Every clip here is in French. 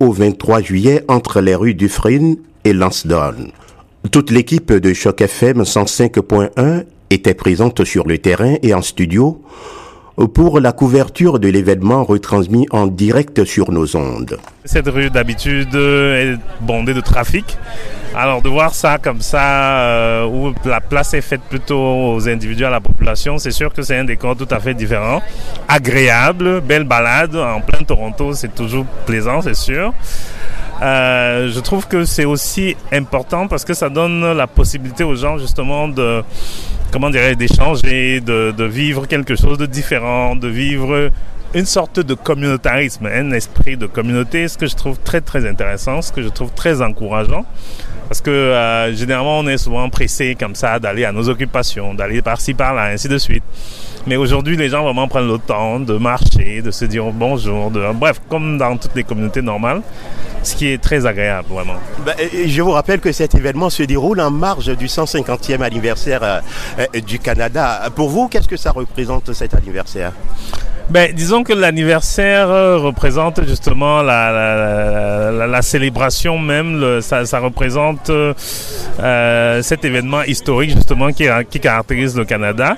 au 23 juillet entre les rues Dufresne et Lansdowne. Toute l'équipe de Choc FM 105.1 était présente sur le terrain et en studio pour la couverture de l'événement retransmis en direct sur nos ondes. Cette rue d'habitude est bondée de trafic. Alors de voir ça comme ça, euh, où la place est faite plutôt aux individus, à la population, c'est sûr que c'est un décor tout à fait différent, agréable, belle balade en plein Toronto, c'est toujours plaisant, c'est sûr. Euh, je trouve que c'est aussi important parce que ça donne la possibilité aux gens justement de comment dirais d'échanger, de, de vivre quelque chose de différent, de vivre une sorte de communautarisme, un esprit de communauté, ce que je trouve très très intéressant, ce que je trouve très encourageant. Parce que euh, généralement on est souvent pressé comme ça d'aller à nos occupations, d'aller par-ci par-là, ainsi de suite. Mais aujourd'hui les gens vraiment prennent le temps de marcher, de se dire bonjour, de... bref, comme dans toutes les communautés normales ce qui est très agréable, vraiment. Ben, je vous rappelle que cet événement se déroule en marge du 150e anniversaire euh, euh, du Canada. Pour vous, qu'est-ce que ça représente cet anniversaire? Ben, disons que l'anniversaire euh, représente justement la, la, la, célébration même, ça, ça, représente euh, cet événement historique justement qui, qui, caractérise le Canada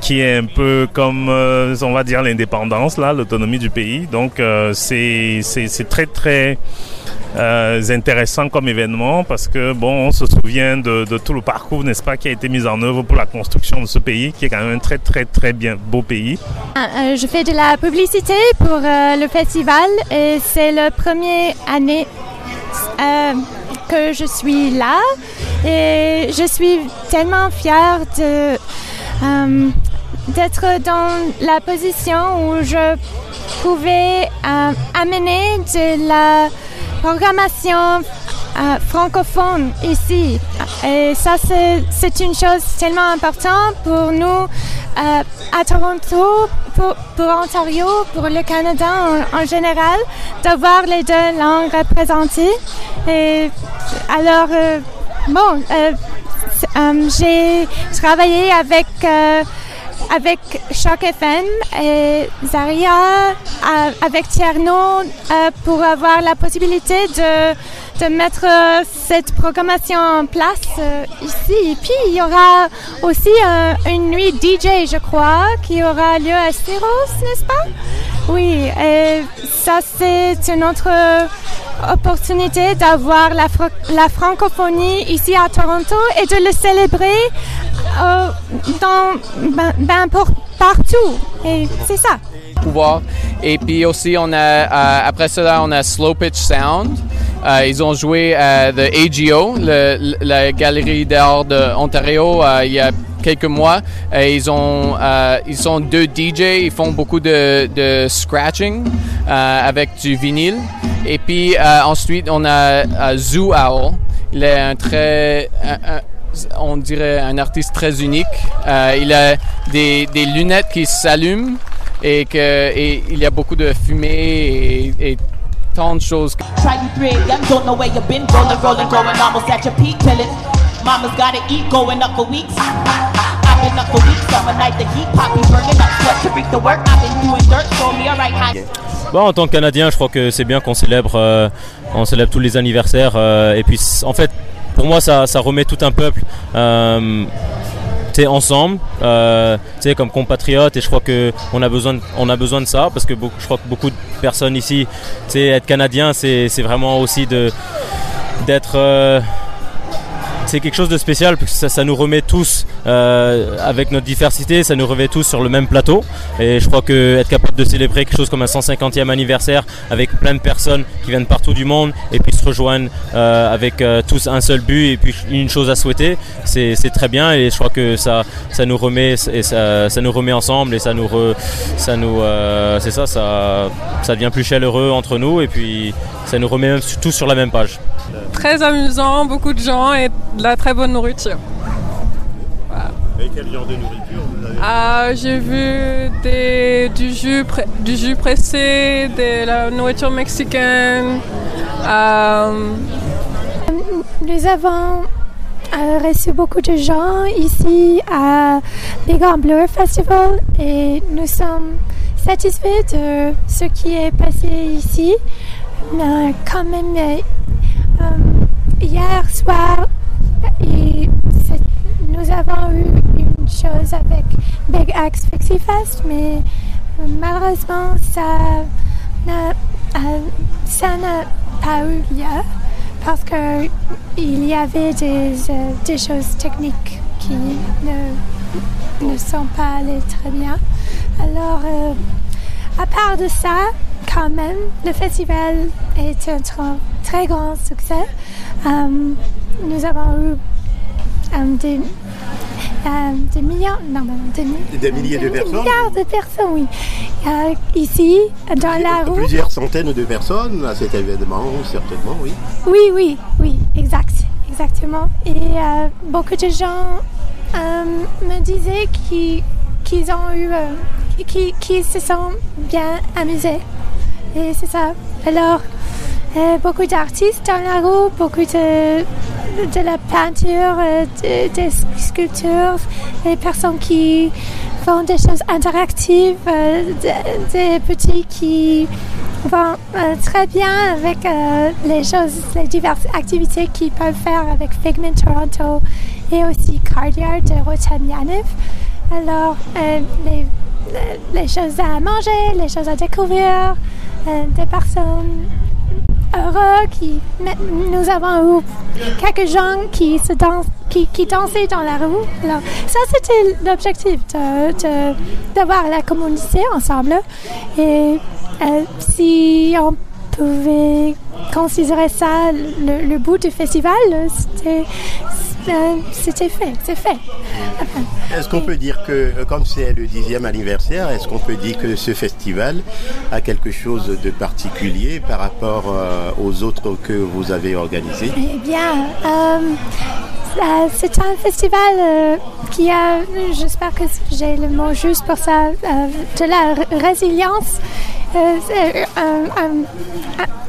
qui est un peu comme, on va dire, l'indépendance, là, l'autonomie du pays. Donc, euh, c'est très, très euh, intéressant comme événement parce que bon, on se souvient de, tout le parcours, n'est-ce pas, qui a été mis en œuvre pour la construction de ce pays, qui est quand même un très très très bien beau pays. Ah, euh, je fais de la publicité pour euh, le festival et c'est la première année euh, que je suis là et je suis tellement fière de euh, d'être dans la position où je pouvais euh, amener de la programmation euh, francophone ici. Et ça, c'est une chose tellement importante pour nous euh, à Toronto, pour, pour, Ontario, pour le Canada en, général, d'avoir les deux langues représentées. Et alors, euh, bon, euh, euh, j'ai travaillé avec avec Choc FM et Zaria, avec Tierno, pour avoir la possibilité de, de mettre cette programmation en place ici. Et puis, il y aura aussi une nuit DJ, je crois, qui aura lieu à Syros, n'est-ce pas? Oui, et ça, c'est une autre opportunité d'avoir la, la, francophonie ici à Toronto et de le célébrer euh, dans, ben, ben pour, partout. Et c'est ça. Pouvoir. Et puis aussi, on a, euh, après cela, on a Slow Pitch Sound. Euh, ils ont joué à The AGO, le, la galerie d'art d'Ontario, il y a quelques mois. Et ils, ont, ils sont deux DJ, ils font beaucoup de, de scratching avec du vinyle. Et puis ensuite, on a Zoo Owl. Il est un très... on dirait un artiste très unique. Euh, il a des, des lunettes qui s'allument et, que, et il y a beaucoup de fumée et, et tant de choses. Bon, en tant que Canadien, je crois que c'est bien qu'on célèbre, euh, on célèbre tous les anniversaires. Euh, et puis, en fait, pour moi, ça, remet tout un peuple euh, ensemble, euh, comme compatriotes. Et je crois que on a besoin, de, on a besoin de ça parce que je crois que beaucoup de personnes ici, être canadien, c'est vraiment aussi de d'être euh, c'est quelque chose de spécial parce que ça, ça nous remet tous euh, avec notre diversité, ça nous remet tous sur le même plateau. Et je crois que être capable de célébrer quelque chose comme un 150e anniversaire avec plein de personnes qui viennent partout du monde et puis se rejoignent euh, avec euh, tous un seul but et puis une chose à souhaiter, c'est très bien et je crois que ça, nous remet et ça, nous remet ensemble et ça nous c'est ça, ça ça devient plus chaleureux entre nous et puis ça nous remet tous sur la même page. Très amusant, beaucoup de gens et de la très bonne nourriture. Voilà. Et quel genre de nourriture vous avez ah, J'ai vu des, du, jus du jus pressé, de la nourriture mexicaine. Euh... Nous avons euh, reçu beaucoup de gens ici à Big Blur Festival et nous sommes satisfaits de ce qui est passé ici. euh, quand même, hier soir, nous avons eu une chose avec Big Axe Fixie Fest, mais malheureusement, ça n'a, ça n'a pas eu lieu parce qu'il y avait des, des choses techniques qui ne, ne sont pas allées très bien. Alors, à part de ça, quand même, le festival est un très, grand succès. Euh, nous avons eu euh, des, euh, des, millions, non, des, des milliers de personnes. Milliards de personnes, oui. ici, dans la rue. Plusieurs centaines de personnes à cet événement, certainement, oui. Oui, oui, oui, exact, exactement. Et beaucoup de gens me disaient qu'ils ont eu qui, qui se sont bien amusés. C'est ça. Alors, euh, beaucoup d'artistes dans la rue, beaucoup de, de la peinture, euh, des sculptures, des personnes qui font des choses interactives, euh, des, petits qui vont très bien avec les choses, les diverses activités qu'ils peuvent faire avec Figment Toronto et aussi Cardiard de Rotem Alors, les les choses à manger, les choses à découvrir, euh, des personnes heureuses qui nous avons eu quelques gens qui se qui, qui dansaient dans la rue. Ça, c'était l'objectif, d'avoir de, la communauté ensemble. Et euh, si on pouvait considérer ça le, le bout du festival, c'était c'était fait, c'est fait. Est-ce qu'on peut dire que, euh, comme c'est le dixième anniversaire, est-ce qu'on peut dire que ce festival a quelque chose de particulier par rapport euh, aux autres que vous avez organisés? Eh bien, euh, c'est un festival qui a, j'espère que j'ai le mot juste pour ça, de la résilience,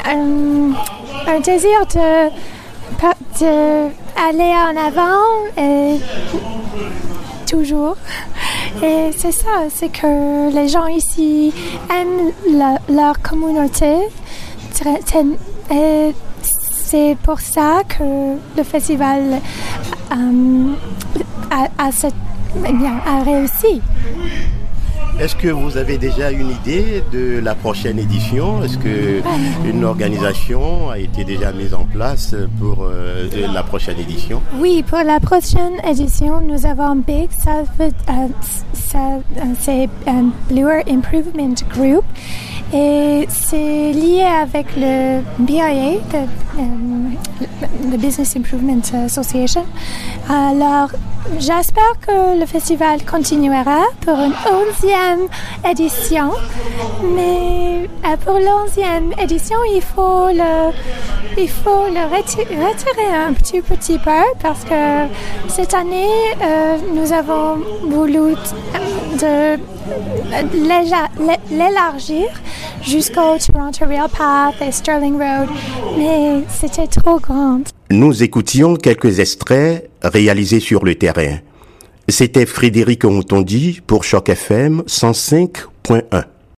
un, désir de aller en avant et toujours. Et c'est ça, c'est que les gens ici aiment leur communauté. Et c'est pour ça que le festival euh, a réussi. Est-ce que vous avez déjà une idée de la prochaine édition? Est-ce que une organisation a été déjà mise en place pour euh, la prochaine édition? Oui, pour la prochaine édition, nous avons BIG, ça, euh, euh, c'est un Bluer Improvement Group. Et c'est lié avec le BIA, le Business Improvement Association. Alors, j'espère que le festival continuera pour une onzième édition. Mais euh, pour l'onzième édition, il faut le, il faut le retirer un petit petit peu parce que cette année, euh, nous avons voulu de l'élargir jusqu'au Toronto Rail Path et Sterling Road, mais c'était trop grand. Nous écoutions quelques extraits réalisés sur le terrain. C'était Frédéric Ontondi pour Choc FM 105.1.